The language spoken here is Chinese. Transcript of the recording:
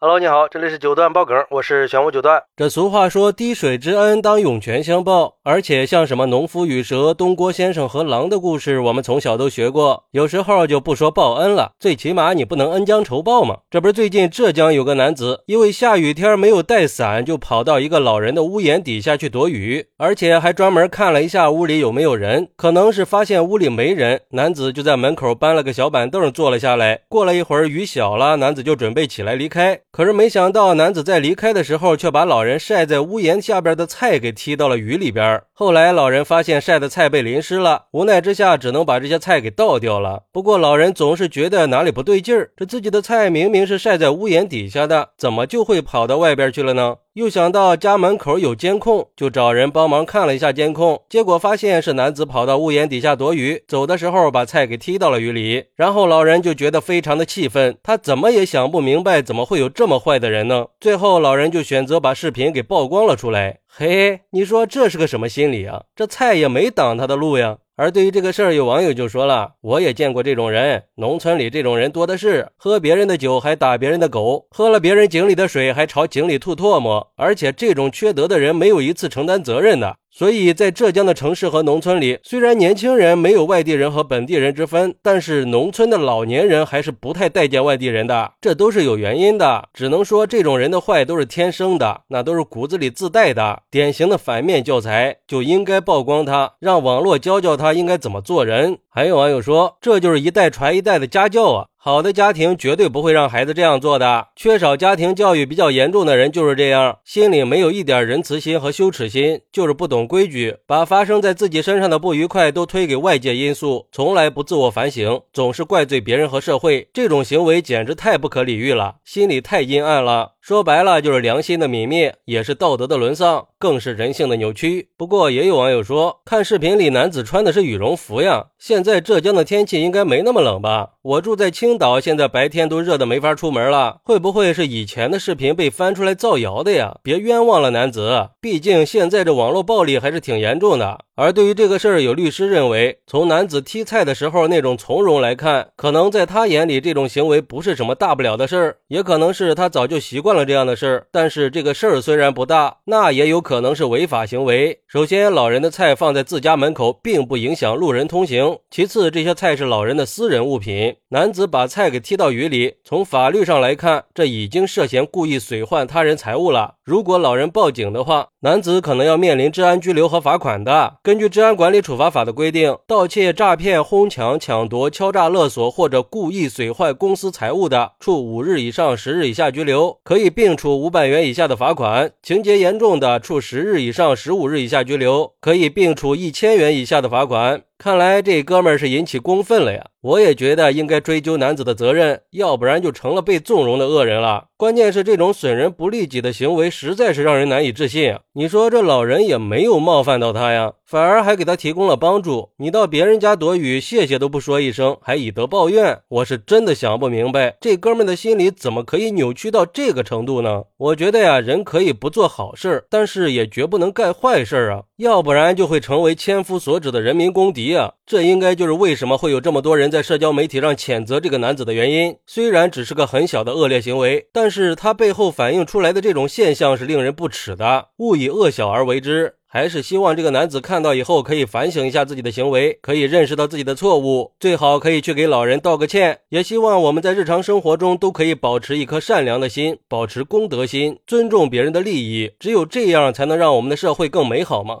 Hello，你好，这里是九段爆梗，我是玄武九段。这俗话说，滴水之恩当涌泉相报。而且像什么农夫与蛇、东郭先生和狼的故事，我们从小都学过。有时候就不说报恩了，最起码你不能恩将仇报嘛。这不是最近浙江有个男子，因为下雨天没有带伞，就跑到一个老人的屋檐底下去躲雨，而且还专门看了一下屋里有没有人。可能是发现屋里没人，男子就在门口搬了个小板凳坐了下来。过了一会儿，雨小了，男子就准备起来离开。可是没想到，男子在离开的时候，却把老人晒在屋檐下边的菜给踢到了雨里边。后来老人发现晒的菜被淋湿了，无奈之下只能把这些菜给倒掉了。不过老人总是觉得哪里不对劲儿，这自己的菜明明是晒在屋檐底下的，怎么就会跑到外边去了呢？又想到家门口有监控，就找人帮忙看了一下监控，结果发现是男子跑到屋檐底下躲雨，走的时候把菜给踢到了雨里。然后老人就觉得非常的气愤，他怎么也想不明白，怎么会有这么坏的人呢？最后老人就选择把视频给曝光了出来。嘿，你说这是个什么心理啊？这菜也没挡他的路呀。而对于这个事儿，有网友就说了：“我也见过这种人，农村里这种人多的是，喝别人的酒还打别人的狗，喝了别人井里的水还朝井里吐唾沫，而且这种缺德的人没有一次承担责任的。”所以在浙江的城市和农村里，虽然年轻人没有外地人和本地人之分，但是农村的老年人还是不太待见外地人的，这都是有原因的。只能说这种人的坏都是天生的，那都是骨子里自带的，典型的反面教材，就应该曝光他，让网络教教他应该怎么做人。还有网友说，这就是一代传一代的家教啊。好的家庭绝对不会让孩子这样做的。缺少家庭教育比较严重的人就是这样，心里没有一点仁慈心和羞耻心，就是不懂规矩，把发生在自己身上的不愉快都推给外界因素，从来不自我反省，总是怪罪别人和社会。这种行为简直太不可理喻了，心里太阴暗了。说白了就是良心的泯灭，也是道德的沦丧，更是人性的扭曲。不过也有网友说，看视频里男子穿的是羽绒服呀，现在浙江的天气应该没那么冷吧？我住在青岛，现在白天都热得没法出门了，会不会是以前的视频被翻出来造谣的呀？别冤枉了男子，毕竟现在这网络暴力还是挺严重的。而对于这个事儿，有律师认为，从男子踢菜的时候那种从容来看，可能在他眼里这种行为不是什么大不了的事儿，也可能是他早就习惯了这样的事儿。但是这个事儿虽然不大，那也有可能是违法行为。首先，老人的菜放在自家门口，并不影响路人通行；其次，这些菜是老人的私人物品，男子把菜给踢到雨里，从法律上来看，这已经涉嫌故意损坏他人财物了。如果老人报警的话，男子可能要面临治安拘留和罚款的。根据《治安管理处罚法》的规定，盗窃、诈骗、哄抢、抢夺、敲诈勒索或者故意损坏公司财物的，处五日以上十日以下拘留，可以并处五百元以下的罚款；情节严重的，处十日以上十五日以下拘留，可以并处一千元以下的罚款。看来这哥们儿是引起公愤了呀！我也觉得应该追究男子的责任，要不然就成了被纵容的恶人了。关键是这种损人不利己的行为，实在是让人难以置信啊！你说这老人也没有冒犯到他呀，反而还给他提供了帮助。你到别人家躲雨，谢谢都不说一声，还以德报怨，我是真的想不明白，这哥们儿的心里怎么可以扭曲到这个程度呢？我觉得呀，人可以不做好事，但是也绝不能干坏事啊，要不然就会成为千夫所指的人民公敌啊！这应该就是为什么会有这么多人在社交媒体上谴责这个男子的原因。虽然只是个很小的恶劣行为，但是他背后反映出来的这种现象是令人不齿的。勿以恶小而为之，还是希望这个男子看到以后可以反省一下自己的行为，可以认识到自己的错误，最好可以去给老人道个歉。也希望我们在日常生活中都可以保持一颗善良的心，保持公德心，尊重别人的利益。只有这样，才能让我们的社会更美好嘛。